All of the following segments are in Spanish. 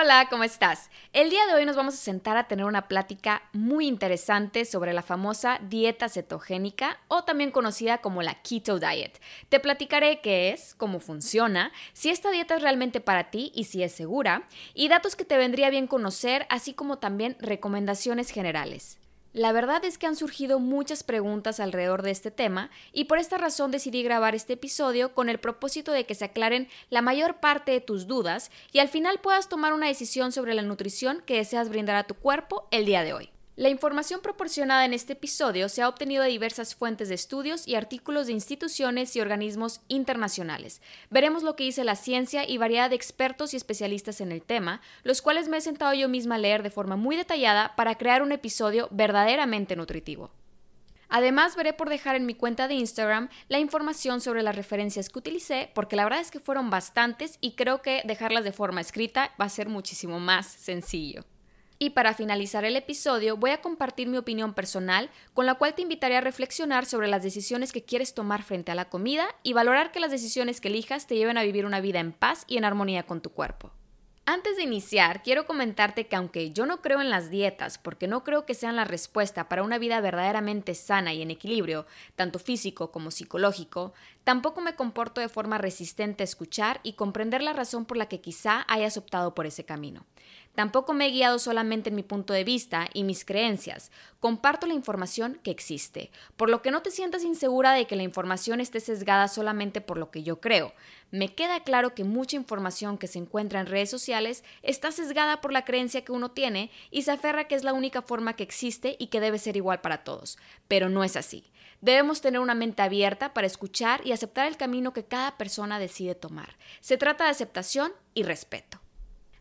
Hola, ¿cómo estás? El día de hoy nos vamos a sentar a tener una plática muy interesante sobre la famosa dieta cetogénica o también conocida como la Keto Diet. Te platicaré qué es, cómo funciona, si esta dieta es realmente para ti y si es segura, y datos que te vendría bien conocer, así como también recomendaciones generales. La verdad es que han surgido muchas preguntas alrededor de este tema y por esta razón decidí grabar este episodio con el propósito de que se aclaren la mayor parte de tus dudas y al final puedas tomar una decisión sobre la nutrición que deseas brindar a tu cuerpo el día de hoy. La información proporcionada en este episodio se ha obtenido de diversas fuentes de estudios y artículos de instituciones y organismos internacionales. Veremos lo que dice la ciencia y variedad de expertos y especialistas en el tema, los cuales me he sentado yo misma a leer de forma muy detallada para crear un episodio verdaderamente nutritivo. Además, veré por dejar en mi cuenta de Instagram la información sobre las referencias que utilicé, porque la verdad es que fueron bastantes y creo que dejarlas de forma escrita va a ser muchísimo más sencillo. Y para finalizar el episodio voy a compartir mi opinión personal con la cual te invitaré a reflexionar sobre las decisiones que quieres tomar frente a la comida y valorar que las decisiones que elijas te lleven a vivir una vida en paz y en armonía con tu cuerpo. Antes de iniciar, quiero comentarte que aunque yo no creo en las dietas, porque no creo que sean la respuesta para una vida verdaderamente sana y en equilibrio, tanto físico como psicológico, tampoco me comporto de forma resistente a escuchar y comprender la razón por la que quizá hayas optado por ese camino. Tampoco me he guiado solamente en mi punto de vista y mis creencias. Comparto la información que existe, por lo que no te sientas insegura de que la información esté sesgada solamente por lo que yo creo. Me queda claro que mucha información que se encuentra en redes sociales está sesgada por la creencia que uno tiene y se aferra que es la única forma que existe y que debe ser igual para todos. Pero no es así. Debemos tener una mente abierta para escuchar y aceptar el camino que cada persona decide tomar. Se trata de aceptación y respeto.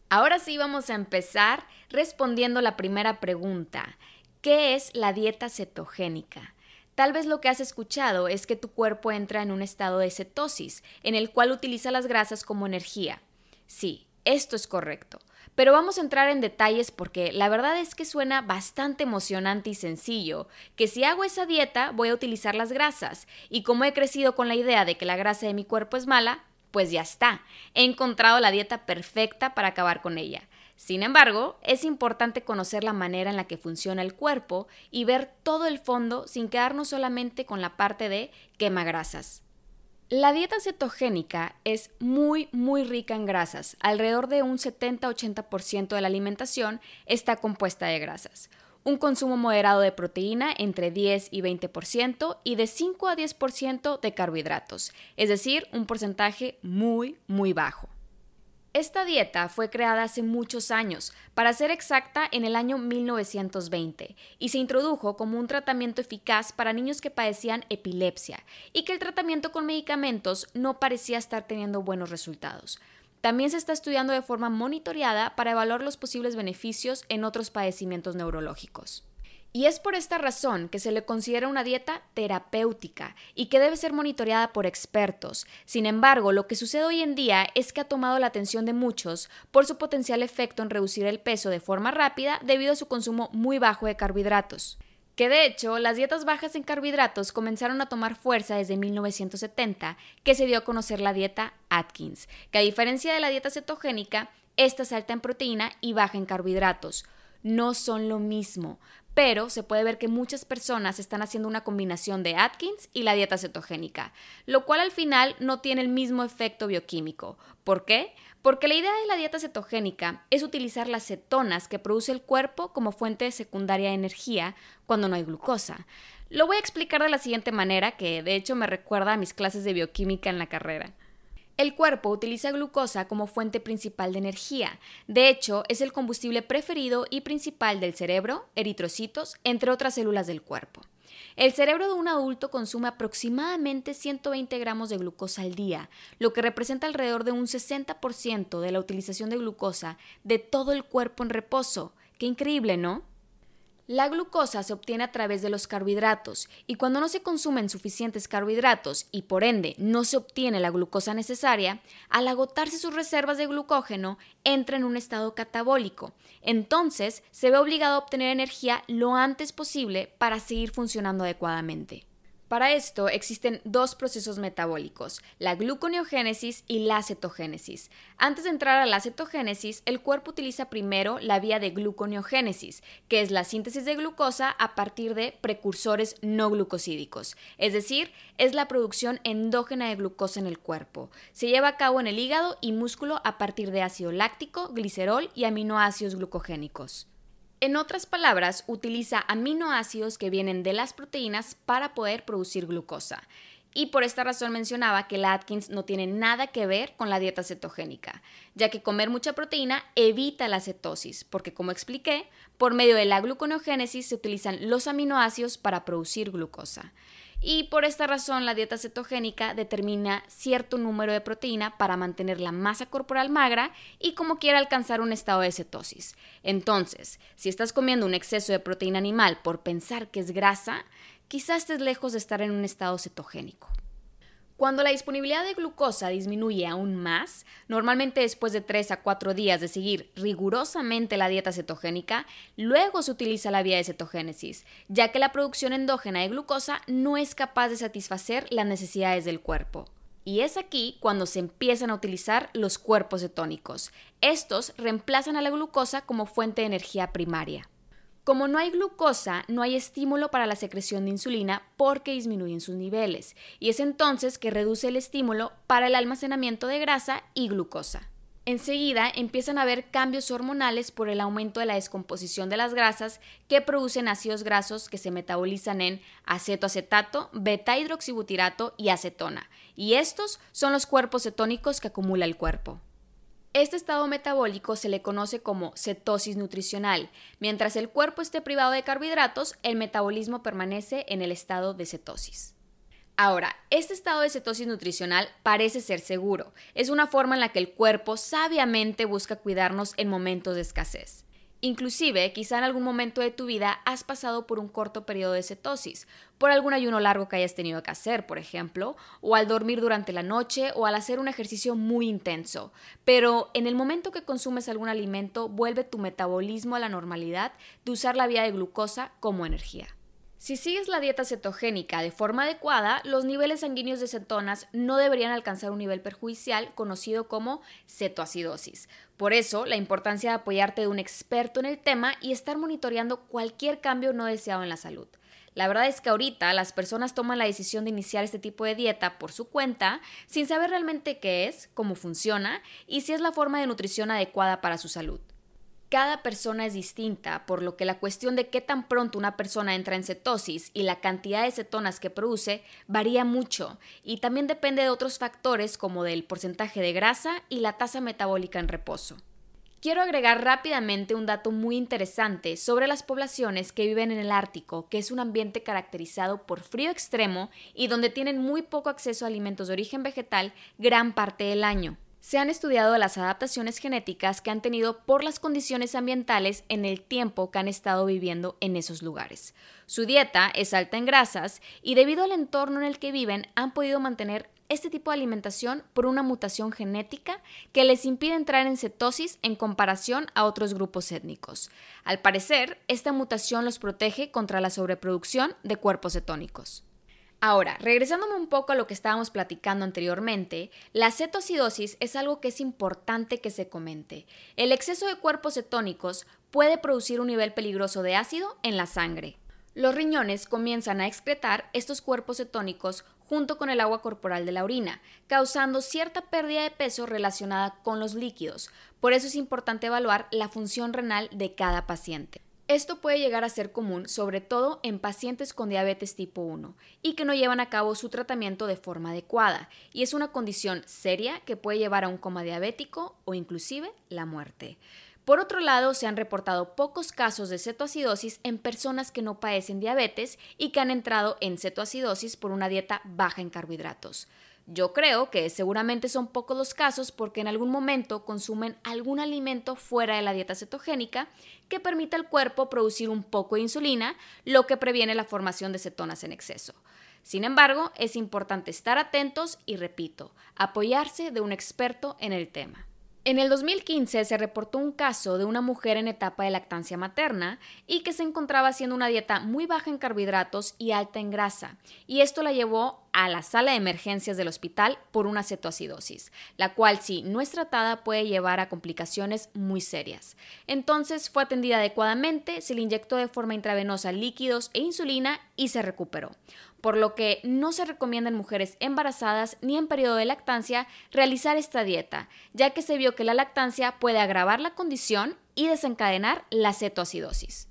Ahora sí vamos a empezar respondiendo la primera pregunta. ¿Qué es la dieta cetogénica? Tal vez lo que has escuchado es que tu cuerpo entra en un estado de cetosis, en el cual utiliza las grasas como energía. Sí, esto es correcto. Pero vamos a entrar en detalles porque la verdad es que suena bastante emocionante y sencillo, que si hago esa dieta voy a utilizar las grasas, y como he crecido con la idea de que la grasa de mi cuerpo es mala, pues ya está, he encontrado la dieta perfecta para acabar con ella. Sin embargo, es importante conocer la manera en la que funciona el cuerpo y ver todo el fondo sin quedarnos solamente con la parte de quema grasas. La dieta cetogénica es muy, muy rica en grasas. Alrededor de un 70-80% de la alimentación está compuesta de grasas un consumo moderado de proteína entre 10 y 20% y de 5 a 10% de carbohidratos, es decir, un porcentaje muy, muy bajo. Esta dieta fue creada hace muchos años, para ser exacta en el año 1920, y se introdujo como un tratamiento eficaz para niños que padecían epilepsia y que el tratamiento con medicamentos no parecía estar teniendo buenos resultados. También se está estudiando de forma monitoreada para evaluar los posibles beneficios en otros padecimientos neurológicos. Y es por esta razón que se le considera una dieta terapéutica y que debe ser monitoreada por expertos. Sin embargo, lo que sucede hoy en día es que ha tomado la atención de muchos por su potencial efecto en reducir el peso de forma rápida debido a su consumo muy bajo de carbohidratos que de hecho las dietas bajas en carbohidratos comenzaron a tomar fuerza desde 1970, que se dio a conocer la dieta Atkins, que a diferencia de la dieta cetogénica, esta es alta en proteína y baja en carbohidratos. No son lo mismo, pero se puede ver que muchas personas están haciendo una combinación de Atkins y la dieta cetogénica, lo cual al final no tiene el mismo efecto bioquímico. ¿Por qué? Porque la idea de la dieta cetogénica es utilizar las cetonas que produce el cuerpo como fuente secundaria de energía cuando no hay glucosa. Lo voy a explicar de la siguiente manera, que de hecho me recuerda a mis clases de bioquímica en la carrera. El cuerpo utiliza glucosa como fuente principal de energía. De hecho, es el combustible preferido y principal del cerebro, eritrocitos, entre otras células del cuerpo. El cerebro de un adulto consume aproximadamente 120 gramos de glucosa al día, lo que representa alrededor de un 60% de la utilización de glucosa de todo el cuerpo en reposo. Qué increíble, ¿no? La glucosa se obtiene a través de los carbohidratos y cuando no se consumen suficientes carbohidratos y por ende no se obtiene la glucosa necesaria, al agotarse sus reservas de glucógeno entra en un estado catabólico. Entonces se ve obligado a obtener energía lo antes posible para seguir funcionando adecuadamente. Para esto existen dos procesos metabólicos, la gluconeogénesis y la cetogénesis. Antes de entrar a la cetogénesis, el cuerpo utiliza primero la vía de gluconeogénesis, que es la síntesis de glucosa a partir de precursores no glucosídicos, es decir, es la producción endógena de glucosa en el cuerpo. Se lleva a cabo en el hígado y músculo a partir de ácido láctico, glicerol y aminoácidos glucogénicos. En otras palabras, utiliza aminoácidos que vienen de las proteínas para poder producir glucosa. Y por esta razón mencionaba que la Atkins no tiene nada que ver con la dieta cetogénica, ya que comer mucha proteína evita la cetosis, porque como expliqué, por medio de la gluconeogénesis se utilizan los aminoácidos para producir glucosa y por esta razón la dieta cetogénica determina cierto número de proteína para mantener la masa corporal magra y como quiera alcanzar un estado de cetosis. Entonces, si estás comiendo un exceso de proteína animal por pensar que es grasa, quizás estés lejos de estar en un estado cetogénico. Cuando la disponibilidad de glucosa disminuye aún más, normalmente después de 3 a 4 días de seguir rigurosamente la dieta cetogénica, luego se utiliza la vía de cetogénesis, ya que la producción endógena de glucosa no es capaz de satisfacer las necesidades del cuerpo. Y es aquí cuando se empiezan a utilizar los cuerpos cetónicos. Estos reemplazan a la glucosa como fuente de energía primaria. Como no hay glucosa, no hay estímulo para la secreción de insulina porque disminuyen sus niveles, y es entonces que reduce el estímulo para el almacenamiento de grasa y glucosa. Enseguida empiezan a haber cambios hormonales por el aumento de la descomposición de las grasas que producen ácidos grasos que se metabolizan en acetoacetato, beta-hidroxibutirato y acetona, y estos son los cuerpos cetónicos que acumula el cuerpo. Este estado metabólico se le conoce como cetosis nutricional. Mientras el cuerpo esté privado de carbohidratos, el metabolismo permanece en el estado de cetosis. Ahora, este estado de cetosis nutricional parece ser seguro. Es una forma en la que el cuerpo sabiamente busca cuidarnos en momentos de escasez. Inclusive, quizá en algún momento de tu vida has pasado por un corto periodo de cetosis, por algún ayuno largo que hayas tenido que hacer, por ejemplo, o al dormir durante la noche o al hacer un ejercicio muy intenso. Pero en el momento que consumes algún alimento, vuelve tu metabolismo a la normalidad de usar la vía de glucosa como energía. Si sigues la dieta cetogénica de forma adecuada, los niveles sanguíneos de cetonas no deberían alcanzar un nivel perjudicial conocido como cetoacidosis. Por eso, la importancia de apoyarte de un experto en el tema y estar monitoreando cualquier cambio no deseado en la salud. La verdad es que ahorita las personas toman la decisión de iniciar este tipo de dieta por su cuenta sin saber realmente qué es, cómo funciona y si es la forma de nutrición adecuada para su salud. Cada persona es distinta, por lo que la cuestión de qué tan pronto una persona entra en cetosis y la cantidad de cetonas que produce varía mucho y también depende de otros factores como del porcentaje de grasa y la tasa metabólica en reposo. Quiero agregar rápidamente un dato muy interesante sobre las poblaciones que viven en el Ártico, que es un ambiente caracterizado por frío extremo y donde tienen muy poco acceso a alimentos de origen vegetal gran parte del año se han estudiado las adaptaciones genéticas que han tenido por las condiciones ambientales en el tiempo que han estado viviendo en esos lugares. Su dieta es alta en grasas y debido al entorno en el que viven han podido mantener este tipo de alimentación por una mutación genética que les impide entrar en cetosis en comparación a otros grupos étnicos. Al parecer, esta mutación los protege contra la sobreproducción de cuerpos cetónicos. Ahora, regresándome un poco a lo que estábamos platicando anteriormente, la cetoacidosis es algo que es importante que se comente. El exceso de cuerpos cetónicos puede producir un nivel peligroso de ácido en la sangre. Los riñones comienzan a excretar estos cuerpos cetónicos junto con el agua corporal de la orina, causando cierta pérdida de peso relacionada con los líquidos. Por eso es importante evaluar la función renal de cada paciente. Esto puede llegar a ser común sobre todo en pacientes con diabetes tipo 1 y que no llevan a cabo su tratamiento de forma adecuada y es una condición seria que puede llevar a un coma diabético o inclusive la muerte. Por otro lado, se han reportado pocos casos de cetoacidosis en personas que no padecen diabetes y que han entrado en cetoacidosis por una dieta baja en carbohidratos. Yo creo que seguramente son pocos los casos porque en algún momento consumen algún alimento fuera de la dieta cetogénica que permita al cuerpo producir un poco de insulina, lo que previene la formación de cetonas en exceso. Sin embargo, es importante estar atentos y, repito, apoyarse de un experto en el tema. En el 2015 se reportó un caso de una mujer en etapa de lactancia materna y que se encontraba haciendo una dieta muy baja en carbohidratos y alta en grasa, y esto la llevó a la sala de emergencias del hospital por una cetoacidosis, la cual si no es tratada puede llevar a complicaciones muy serias. Entonces fue atendida adecuadamente, se le inyectó de forma intravenosa líquidos e insulina y se recuperó por lo que no se recomienda en mujeres embarazadas ni en periodo de lactancia realizar esta dieta, ya que se vio que la lactancia puede agravar la condición y desencadenar la cetoacidosis.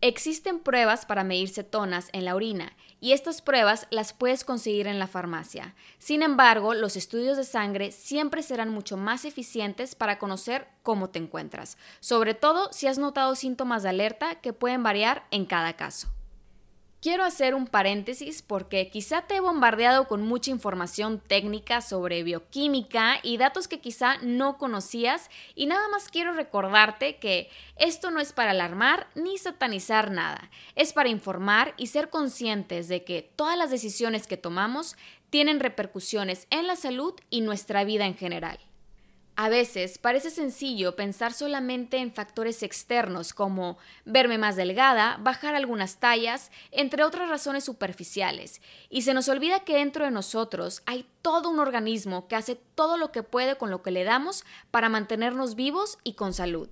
Existen pruebas para medir cetonas en la orina y estas pruebas las puedes conseguir en la farmacia. Sin embargo, los estudios de sangre siempre serán mucho más eficientes para conocer cómo te encuentras, sobre todo si has notado síntomas de alerta que pueden variar en cada caso. Quiero hacer un paréntesis porque quizá te he bombardeado con mucha información técnica sobre bioquímica y datos que quizá no conocías y nada más quiero recordarte que esto no es para alarmar ni satanizar nada, es para informar y ser conscientes de que todas las decisiones que tomamos tienen repercusiones en la salud y nuestra vida en general. A veces parece sencillo pensar solamente en factores externos como verme más delgada, bajar algunas tallas, entre otras razones superficiales, y se nos olvida que dentro de nosotros hay todo un organismo que hace todo lo que puede con lo que le damos para mantenernos vivos y con salud.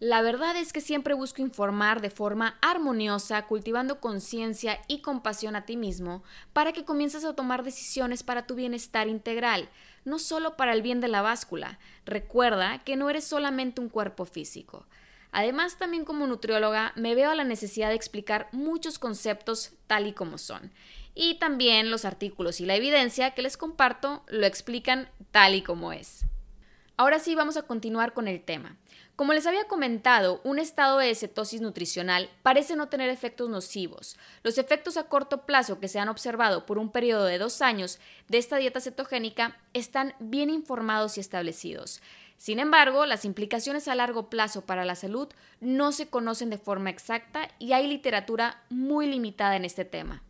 La verdad es que siempre busco informar de forma armoniosa, cultivando conciencia y compasión a ti mismo, para que comiences a tomar decisiones para tu bienestar integral, no solo para el bien de la báscula. Recuerda que no eres solamente un cuerpo físico. Además, también como nutrióloga me veo a la necesidad de explicar muchos conceptos tal y como son. Y también los artículos y la evidencia que les comparto lo explican tal y como es. Ahora sí vamos a continuar con el tema. Como les había comentado, un estado de cetosis nutricional parece no tener efectos nocivos. Los efectos a corto plazo que se han observado por un periodo de dos años de esta dieta cetogénica están bien informados y establecidos. Sin embargo, las implicaciones a largo plazo para la salud no se conocen de forma exacta y hay literatura muy limitada en este tema.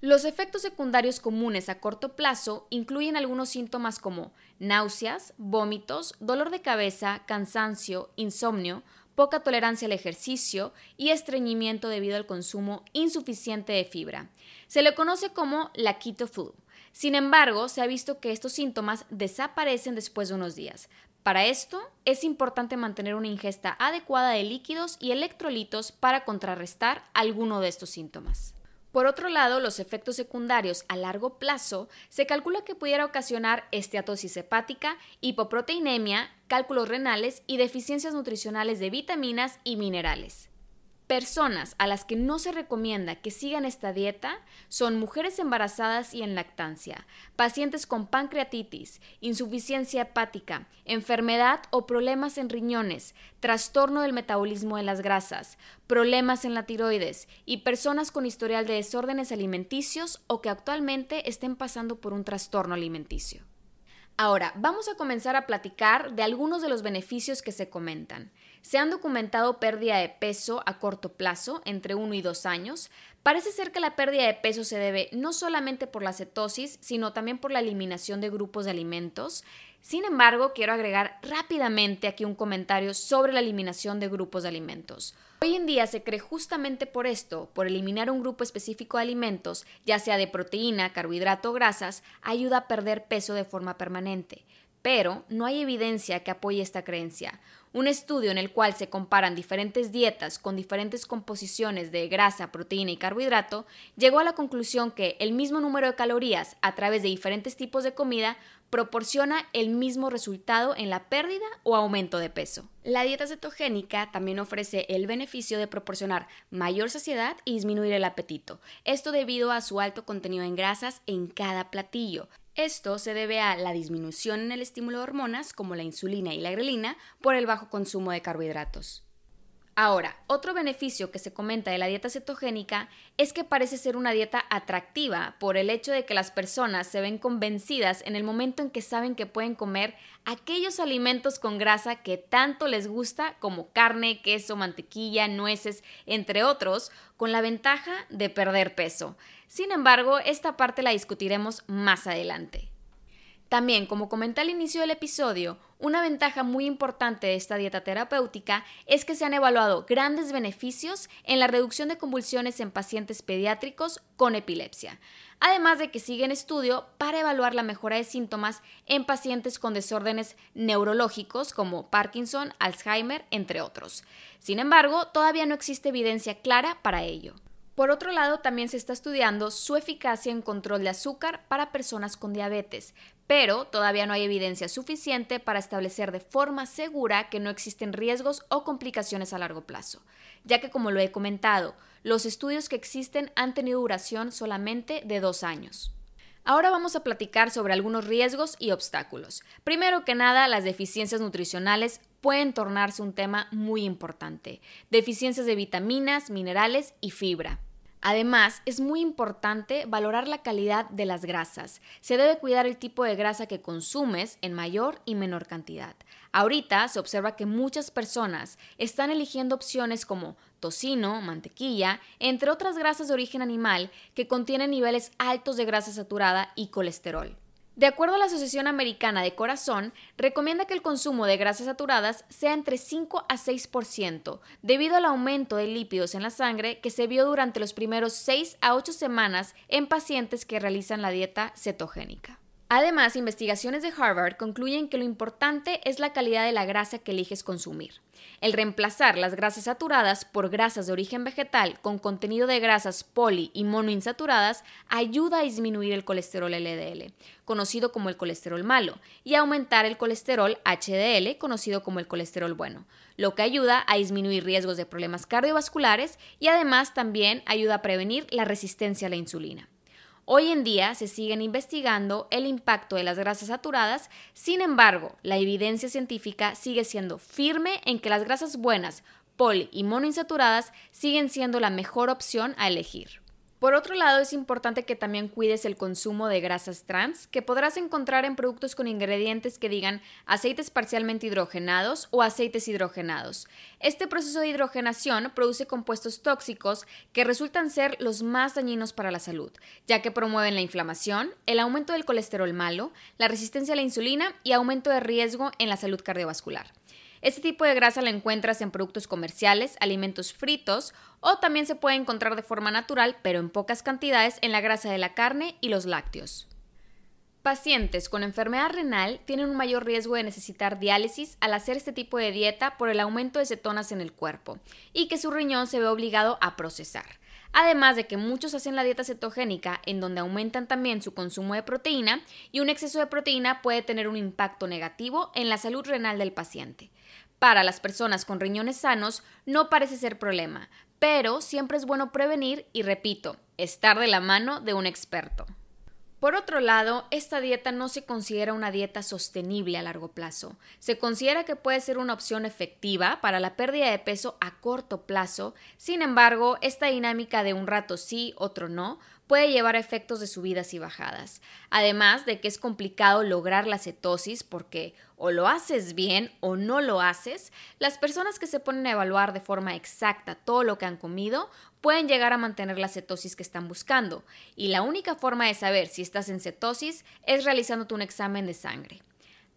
Los efectos secundarios comunes a corto plazo incluyen algunos síntomas como náuseas, vómitos, dolor de cabeza, cansancio, insomnio, poca tolerancia al ejercicio y estreñimiento debido al consumo insuficiente de fibra. Se le conoce como la keto flu. Sin embargo, se ha visto que estos síntomas desaparecen después de unos días. Para esto, es importante mantener una ingesta adecuada de líquidos y electrolitos para contrarrestar alguno de estos síntomas. Por otro lado, los efectos secundarios a largo plazo se calcula que pudiera ocasionar esteatosis hepática, hipoproteinemia, cálculos renales y deficiencias nutricionales de vitaminas y minerales. Personas a las que no se recomienda que sigan esta dieta son mujeres embarazadas y en lactancia, pacientes con pancreatitis, insuficiencia hepática, enfermedad o problemas en riñones, trastorno del metabolismo de las grasas, problemas en la tiroides y personas con historial de desórdenes alimenticios o que actualmente estén pasando por un trastorno alimenticio. Ahora, vamos a comenzar a platicar de algunos de los beneficios que se comentan. Se han documentado pérdida de peso a corto plazo, entre 1 y 2 años. Parece ser que la pérdida de peso se debe no solamente por la cetosis, sino también por la eliminación de grupos de alimentos. Sin embargo, quiero agregar rápidamente aquí un comentario sobre la eliminación de grupos de alimentos. Hoy en día se cree justamente por esto, por eliminar un grupo específico de alimentos, ya sea de proteína, carbohidrato o grasas, ayuda a perder peso de forma permanente. pero no hay evidencia que apoye esta creencia. Un estudio en el cual se comparan diferentes dietas con diferentes composiciones de grasa, proteína y carbohidrato llegó a la conclusión que el mismo número de calorías a través de diferentes tipos de comida proporciona el mismo resultado en la pérdida o aumento de peso. La dieta cetogénica también ofrece el beneficio de proporcionar mayor saciedad y disminuir el apetito, esto debido a su alto contenido en grasas en cada platillo. Esto se debe a la disminución en el estímulo de hormonas como la insulina y la grelina por el bajo consumo de carbohidratos. Ahora, otro beneficio que se comenta de la dieta cetogénica es que parece ser una dieta atractiva por el hecho de que las personas se ven convencidas en el momento en que saben que pueden comer aquellos alimentos con grasa que tanto les gusta como carne, queso, mantequilla, nueces, entre otros, con la ventaja de perder peso. Sin embargo, esta parte la discutiremos más adelante. También, como comenté al inicio del episodio, una ventaja muy importante de esta dieta terapéutica es que se han evaluado grandes beneficios en la reducción de convulsiones en pacientes pediátricos con epilepsia, además de que sigue en estudio para evaluar la mejora de síntomas en pacientes con desórdenes neurológicos como Parkinson, Alzheimer, entre otros. Sin embargo, todavía no existe evidencia clara para ello. Por otro lado, también se está estudiando su eficacia en control de azúcar para personas con diabetes, pero todavía no hay evidencia suficiente para establecer de forma segura que no existen riesgos o complicaciones a largo plazo, ya que como lo he comentado, los estudios que existen han tenido duración solamente de dos años. Ahora vamos a platicar sobre algunos riesgos y obstáculos. Primero que nada, las deficiencias nutricionales pueden tornarse un tema muy importante. Deficiencias de vitaminas, minerales y fibra. Además, es muy importante valorar la calidad de las grasas. Se debe cuidar el tipo de grasa que consumes en mayor y menor cantidad. Ahorita se observa que muchas personas están eligiendo opciones como tocino, mantequilla, entre otras grasas de origen animal que contienen niveles altos de grasa saturada y colesterol. De acuerdo a la Asociación Americana de Corazón, recomienda que el consumo de grasas saturadas sea entre 5 a 6%, debido al aumento de lípidos en la sangre que se vio durante los primeros 6 a 8 semanas en pacientes que realizan la dieta cetogénica. Además, investigaciones de Harvard concluyen que lo importante es la calidad de la grasa que eliges consumir. El reemplazar las grasas saturadas por grasas de origen vegetal con contenido de grasas poli y monoinsaturadas ayuda a disminuir el colesterol LDL, conocido como el colesterol malo, y aumentar el colesterol HDL, conocido como el colesterol bueno, lo que ayuda a disminuir riesgos de problemas cardiovasculares y además también ayuda a prevenir la resistencia a la insulina. Hoy en día se siguen investigando el impacto de las grasas saturadas, sin embargo, la evidencia científica sigue siendo firme en que las grasas buenas, poli y monoinsaturadas siguen siendo la mejor opción a elegir. Por otro lado, es importante que también cuides el consumo de grasas trans, que podrás encontrar en productos con ingredientes que digan aceites parcialmente hidrogenados o aceites hidrogenados. Este proceso de hidrogenación produce compuestos tóxicos que resultan ser los más dañinos para la salud, ya que promueven la inflamación, el aumento del colesterol malo, la resistencia a la insulina y aumento de riesgo en la salud cardiovascular. Este tipo de grasa la encuentras en productos comerciales, alimentos fritos o también se puede encontrar de forma natural, pero en pocas cantidades, en la grasa de la carne y los lácteos. Pacientes con enfermedad renal tienen un mayor riesgo de necesitar diálisis al hacer este tipo de dieta por el aumento de cetonas en el cuerpo y que su riñón se ve obligado a procesar. Además de que muchos hacen la dieta cetogénica en donde aumentan también su consumo de proteína y un exceso de proteína puede tener un impacto negativo en la salud renal del paciente. Para las personas con riñones sanos no parece ser problema, pero siempre es bueno prevenir y, repito, estar de la mano de un experto. Por otro lado, esta dieta no se considera una dieta sostenible a largo plazo. Se considera que puede ser una opción efectiva para la pérdida de peso a corto plazo, sin embargo, esta dinámica de un rato sí, otro no, puede llevar a efectos de subidas y bajadas. Además de que es complicado lograr la cetosis porque o lo haces bien o no lo haces, las personas que se ponen a evaluar de forma exacta todo lo que han comido pueden llegar a mantener la cetosis que están buscando. Y la única forma de saber si estás en cetosis es realizándote un examen de sangre.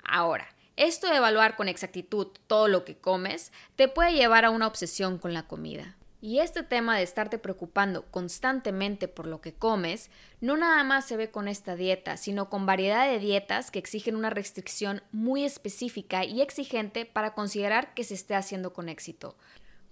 Ahora, esto de evaluar con exactitud todo lo que comes te puede llevar a una obsesión con la comida. Y este tema de estarte preocupando constantemente por lo que comes, no nada más se ve con esta dieta, sino con variedad de dietas que exigen una restricción muy específica y exigente para considerar que se esté haciendo con éxito.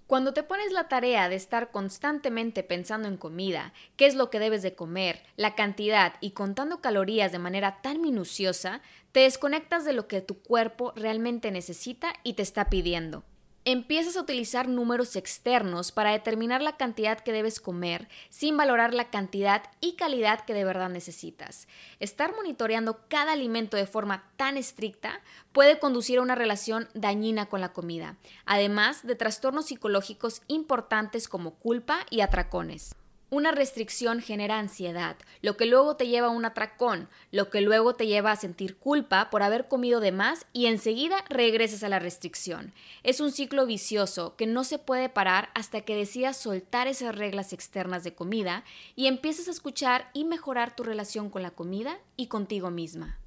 Cuando te pones la tarea de estar constantemente pensando en comida, qué es lo que debes de comer, la cantidad y contando calorías de manera tan minuciosa, te desconectas de lo que tu cuerpo realmente necesita y te está pidiendo. Empiezas a utilizar números externos para determinar la cantidad que debes comer sin valorar la cantidad y calidad que de verdad necesitas. Estar monitoreando cada alimento de forma tan estricta puede conducir a una relación dañina con la comida, además de trastornos psicológicos importantes como culpa y atracones. Una restricción genera ansiedad, lo que luego te lleva a un atracón, lo que luego te lleva a sentir culpa por haber comido de más y enseguida regresas a la restricción. Es un ciclo vicioso que no se puede parar hasta que decidas soltar esas reglas externas de comida y empieces a escuchar y mejorar tu relación con la comida y contigo misma.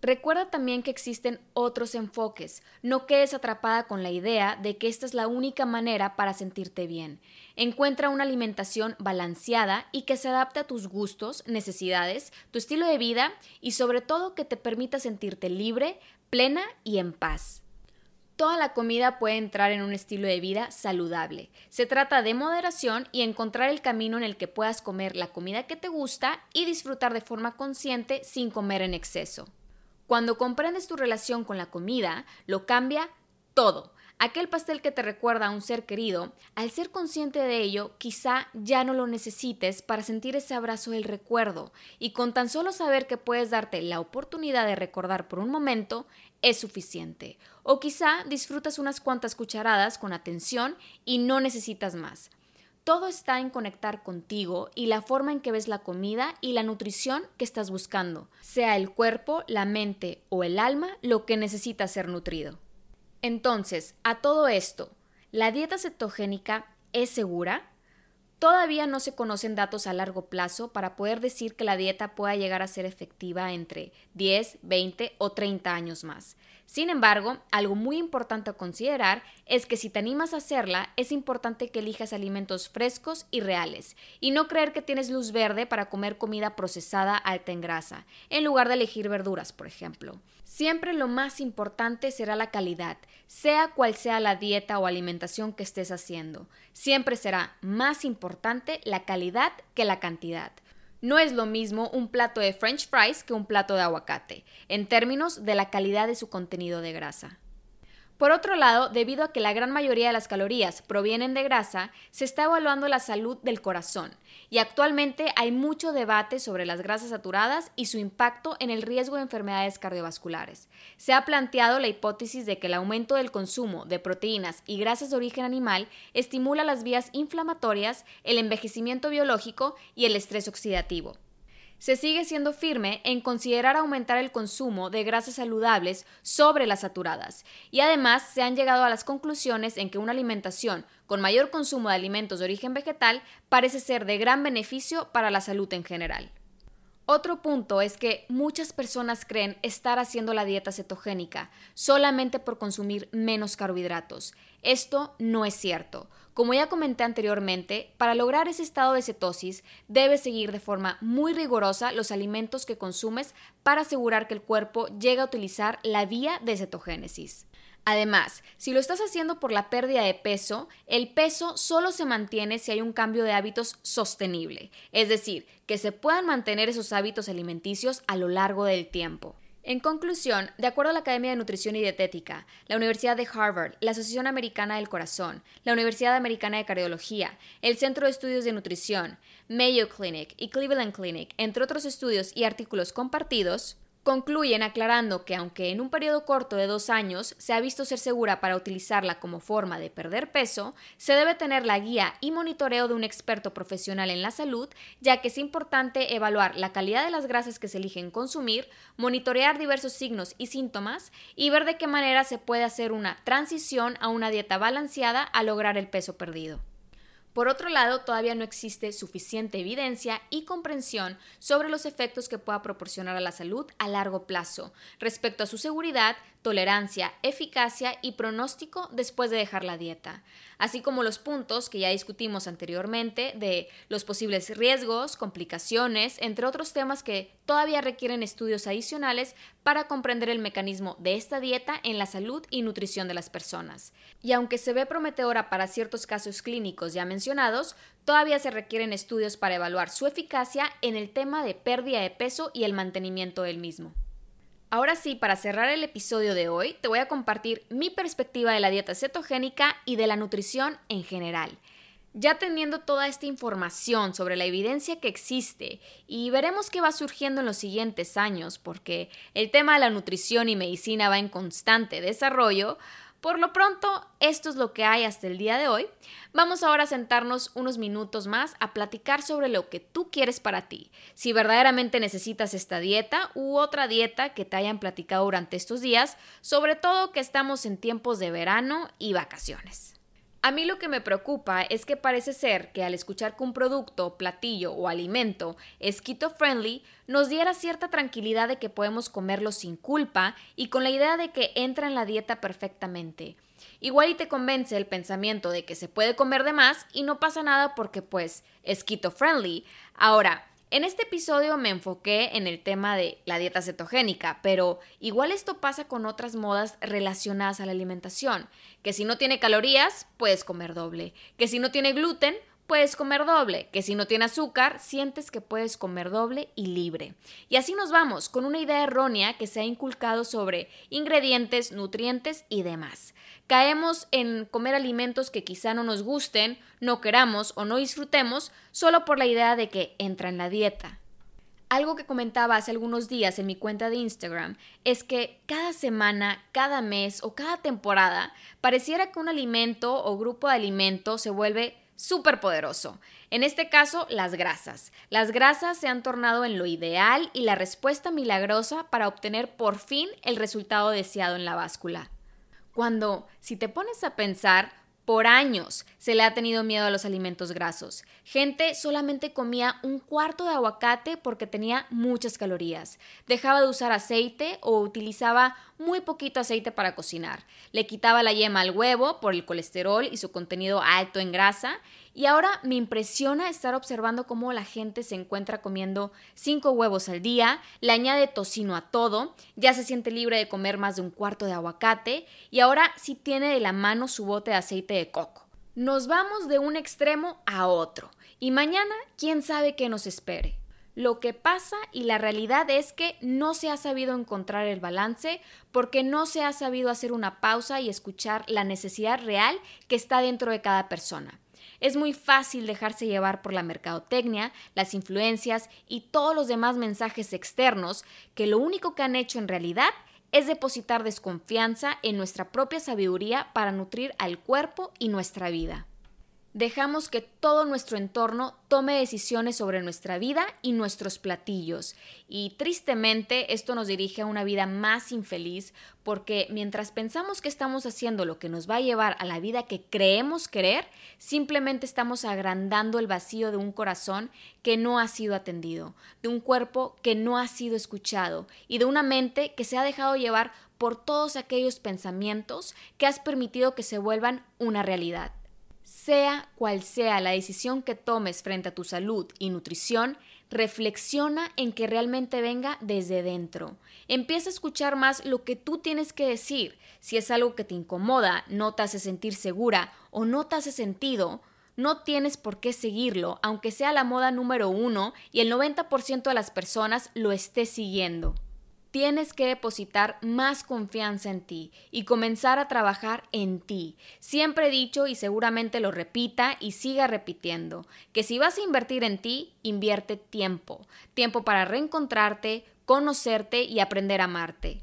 Recuerda también que existen otros enfoques. No quedes atrapada con la idea de que esta es la única manera para sentirte bien. Encuentra una alimentación balanceada y que se adapte a tus gustos, necesidades, tu estilo de vida y sobre todo que te permita sentirte libre, plena y en paz. Toda la comida puede entrar en un estilo de vida saludable. Se trata de moderación y encontrar el camino en el que puedas comer la comida que te gusta y disfrutar de forma consciente sin comer en exceso. Cuando comprendes tu relación con la comida, lo cambia todo. Aquel pastel que te recuerda a un ser querido, al ser consciente de ello, quizá ya no lo necesites para sentir ese abrazo del recuerdo, y con tan solo saber que puedes darte la oportunidad de recordar por un momento, es suficiente. O quizá disfrutas unas cuantas cucharadas con atención y no necesitas más. Todo está en conectar contigo y la forma en que ves la comida y la nutrición que estás buscando, sea el cuerpo, la mente o el alma lo que necesita ser nutrido. Entonces, a todo esto, ¿la dieta cetogénica es segura? Todavía no se conocen datos a largo plazo para poder decir que la dieta pueda llegar a ser efectiva entre 10, 20 o 30 años más. Sin embargo, algo muy importante a considerar es que si te animas a hacerla, es importante que elijas alimentos frescos y reales, y no creer que tienes luz verde para comer comida procesada alta en grasa, en lugar de elegir verduras, por ejemplo. Siempre lo más importante será la calidad, sea cual sea la dieta o alimentación que estés haciendo. Siempre será más importante la calidad que la cantidad. No es lo mismo un plato de French fries que un plato de aguacate, en términos de la calidad de su contenido de grasa. Por otro lado, debido a que la gran mayoría de las calorías provienen de grasa, se está evaluando la salud del corazón y actualmente hay mucho debate sobre las grasas saturadas y su impacto en el riesgo de enfermedades cardiovasculares. Se ha planteado la hipótesis de que el aumento del consumo de proteínas y grasas de origen animal estimula las vías inflamatorias, el envejecimiento biológico y el estrés oxidativo se sigue siendo firme en considerar aumentar el consumo de grasas saludables sobre las saturadas, y además se han llegado a las conclusiones en que una alimentación con mayor consumo de alimentos de origen vegetal parece ser de gran beneficio para la salud en general. Otro punto es que muchas personas creen estar haciendo la dieta cetogénica solamente por consumir menos carbohidratos. Esto no es cierto. Como ya comenté anteriormente, para lograr ese estado de cetosis debes seguir de forma muy rigurosa los alimentos que consumes para asegurar que el cuerpo llegue a utilizar la vía de cetogénesis. Además, si lo estás haciendo por la pérdida de peso, el peso solo se mantiene si hay un cambio de hábitos sostenible, es decir, que se puedan mantener esos hábitos alimenticios a lo largo del tiempo. En conclusión, de acuerdo a la Academia de Nutrición y Dietética, la Universidad de Harvard, la Asociación Americana del Corazón, la Universidad Americana de Cardiología, el Centro de Estudios de Nutrición, Mayo Clinic y Cleveland Clinic, entre otros estudios y artículos compartidos, Concluyen aclarando que aunque en un periodo corto de dos años se ha visto ser segura para utilizarla como forma de perder peso, se debe tener la guía y monitoreo de un experto profesional en la salud, ya que es importante evaluar la calidad de las grasas que se eligen consumir, monitorear diversos signos y síntomas y ver de qué manera se puede hacer una transición a una dieta balanceada a lograr el peso perdido. Por otro lado, todavía no existe suficiente evidencia y comprensión sobre los efectos que pueda proporcionar a la salud a largo plazo. Respecto a su seguridad, tolerancia, eficacia y pronóstico después de dejar la dieta, así como los puntos que ya discutimos anteriormente de los posibles riesgos, complicaciones, entre otros temas que todavía requieren estudios adicionales para comprender el mecanismo de esta dieta en la salud y nutrición de las personas. Y aunque se ve prometedora para ciertos casos clínicos ya mencionados, todavía se requieren estudios para evaluar su eficacia en el tema de pérdida de peso y el mantenimiento del mismo. Ahora sí, para cerrar el episodio de hoy, te voy a compartir mi perspectiva de la dieta cetogénica y de la nutrición en general. Ya teniendo toda esta información sobre la evidencia que existe y veremos qué va surgiendo en los siguientes años, porque el tema de la nutrición y medicina va en constante desarrollo, por lo pronto, esto es lo que hay hasta el día de hoy. Vamos ahora a sentarnos unos minutos más a platicar sobre lo que tú quieres para ti. Si verdaderamente necesitas esta dieta u otra dieta que te hayan platicado durante estos días, sobre todo que estamos en tiempos de verano y vacaciones. A mí lo que me preocupa es que parece ser que al escuchar que un producto, platillo o alimento es keto friendly, nos diera cierta tranquilidad de que podemos comerlo sin culpa y con la idea de que entra en la dieta perfectamente. Igual y te convence el pensamiento de que se puede comer de más y no pasa nada porque pues es keto friendly. Ahora, en este episodio me enfoqué en el tema de la dieta cetogénica, pero igual esto pasa con otras modas relacionadas a la alimentación, que si no tiene calorías, puedes comer doble, que si no tiene gluten, puedes comer doble, que si no tiene azúcar, sientes que puedes comer doble y libre. Y así nos vamos, con una idea errónea que se ha inculcado sobre ingredientes, nutrientes y demás. Caemos en comer alimentos que quizá no nos gusten, no queramos o no disfrutemos solo por la idea de que entra en la dieta. Algo que comentaba hace algunos días en mi cuenta de Instagram es que cada semana, cada mes o cada temporada pareciera que un alimento o grupo de alimentos se vuelve súper poderoso. En este caso, las grasas. Las grasas se han tornado en lo ideal y la respuesta milagrosa para obtener por fin el resultado deseado en la báscula. Cuando, si te pones a pensar, por años se le ha tenido miedo a los alimentos grasos. Gente solamente comía un cuarto de aguacate porque tenía muchas calorías. Dejaba de usar aceite o utilizaba muy poquito aceite para cocinar. Le quitaba la yema al huevo por el colesterol y su contenido alto en grasa y ahora me impresiona estar observando cómo la gente se encuentra comiendo cinco huevos al día, le añade tocino a todo, ya se siente libre de comer más de un cuarto de aguacate y ahora sí tiene de la mano su bote de aceite de coco. Nos vamos de un extremo a otro y mañana quién sabe qué nos espere. Lo que pasa y la realidad es que no se ha sabido encontrar el balance porque no se ha sabido hacer una pausa y escuchar la necesidad real que está dentro de cada persona. Es muy fácil dejarse llevar por la mercadotecnia, las influencias y todos los demás mensajes externos que lo único que han hecho en realidad es depositar desconfianza en nuestra propia sabiduría para nutrir al cuerpo y nuestra vida dejamos que todo nuestro entorno tome decisiones sobre nuestra vida y nuestros platillos. Y tristemente esto nos dirige a una vida más infeliz porque mientras pensamos que estamos haciendo lo que nos va a llevar a la vida que creemos querer, simplemente estamos agrandando el vacío de un corazón que no ha sido atendido, de un cuerpo que no ha sido escuchado y de una mente que se ha dejado llevar por todos aquellos pensamientos que has permitido que se vuelvan una realidad. Sea cual sea la decisión que tomes frente a tu salud y nutrición, reflexiona en que realmente venga desde dentro. Empieza a escuchar más lo que tú tienes que decir. Si es algo que te incomoda, no te hace sentir segura o no te hace sentido, no tienes por qué seguirlo, aunque sea la moda número uno y el 90% de las personas lo esté siguiendo. Tienes que depositar más confianza en ti y comenzar a trabajar en ti. Siempre he dicho y seguramente lo repita y siga repitiendo, que si vas a invertir en ti, invierte tiempo. Tiempo para reencontrarte, conocerte y aprender a amarte.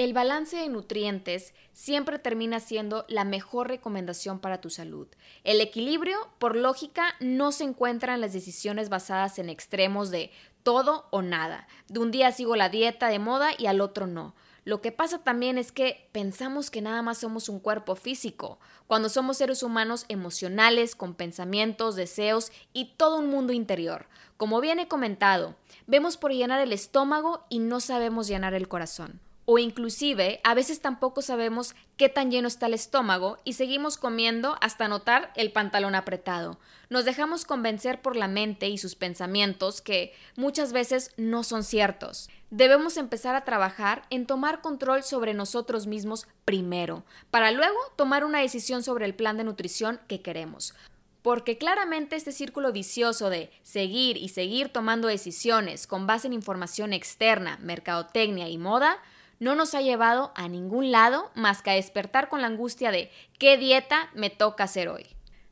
El balance de nutrientes siempre termina siendo la mejor recomendación para tu salud. El equilibrio, por lógica, no se encuentra en las decisiones basadas en extremos de todo o nada. De un día sigo la dieta de moda y al otro no. Lo que pasa también es que pensamos que nada más somos un cuerpo físico, cuando somos seres humanos emocionales, con pensamientos, deseos y todo un mundo interior. Como bien he comentado, vemos por llenar el estómago y no sabemos llenar el corazón O inclusive, a veces tampoco sabemos qué tan lleno está el estómago y seguimos comiendo hasta notar el pantalón apretado. Nos dejamos convencer por la mente y sus pensamientos que muchas veces no son ciertos. Debemos empezar a trabajar en tomar control sobre nosotros mismos primero, para luego tomar una decisión sobre el plan de nutrición que queremos. Porque claramente este círculo vicioso de seguir y seguir tomando decisiones con base en información externa, mercadotecnia y moda, no nos ha llevado a ningún lado más que a despertar con la angustia de qué dieta me toca hacer hoy.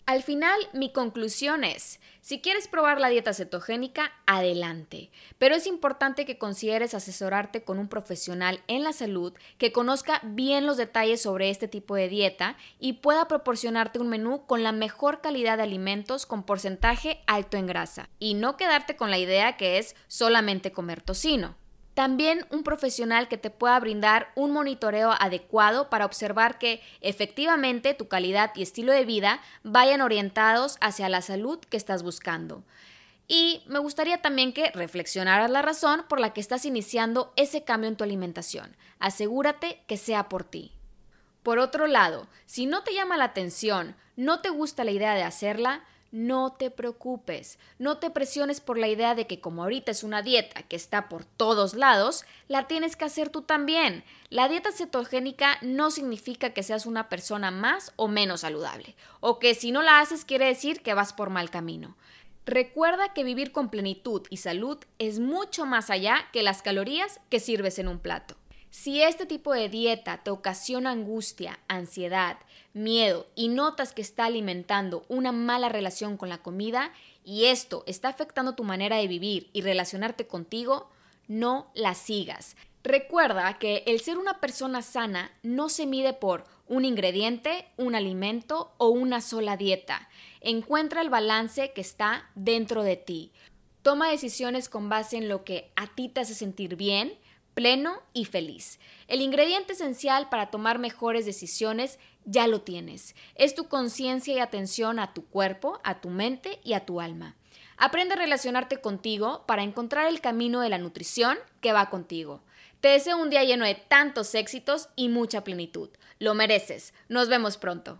Al final, mi conclusión es, si quieres probar la dieta cetogénica, adelante, pero es importante que consideres asesorarte con un profesional en la salud que conozca bien los detalles sobre este tipo de dieta y pueda proporcionarte un menú con la mejor calidad de alimentos con porcentaje alto en grasa, y no quedarte con la idea que es solamente comer tocino. También un profesional que te pueda brindar un monitoreo adecuado para observar que efectivamente tu calidad y estilo de vida vayan orientados hacia la salud que estás buscando. Y me gustaría también que reflexionaras la razón por la que estás iniciando ese cambio en tu alimentación. Asegúrate que sea por ti. Por otro lado, si no te llama la atención, no te gusta la idea de hacerla, no te preocupes, no te presiones por la idea de que como ahorita es una dieta que está por todos lados, la tienes que hacer tú también. La dieta cetogénica no significa que seas una persona más o menos saludable, o que si no la haces quiere decir que vas por mal camino. Recuerda que vivir con plenitud y salud es mucho más allá que las calorías que sirves en un plato. Si este tipo de dieta te ocasiona angustia, ansiedad, miedo y notas que está alimentando una mala relación con la comida y esto está afectando tu manera de vivir y relacionarte contigo, no la sigas. Recuerda que el ser una persona sana no se mide por un ingrediente, un alimento o una sola dieta. Encuentra el balance que está dentro de ti. Toma decisiones con base en lo que a ti te hace sentir bien pleno y feliz. El ingrediente esencial para tomar mejores decisiones ya lo tienes. Es tu conciencia y atención a tu cuerpo, a tu mente y a tu alma. Aprende a relacionarte contigo para encontrar el camino de la nutrición que va contigo. Te deseo un día lleno de tantos éxitos y mucha plenitud. Lo mereces. Nos vemos pronto.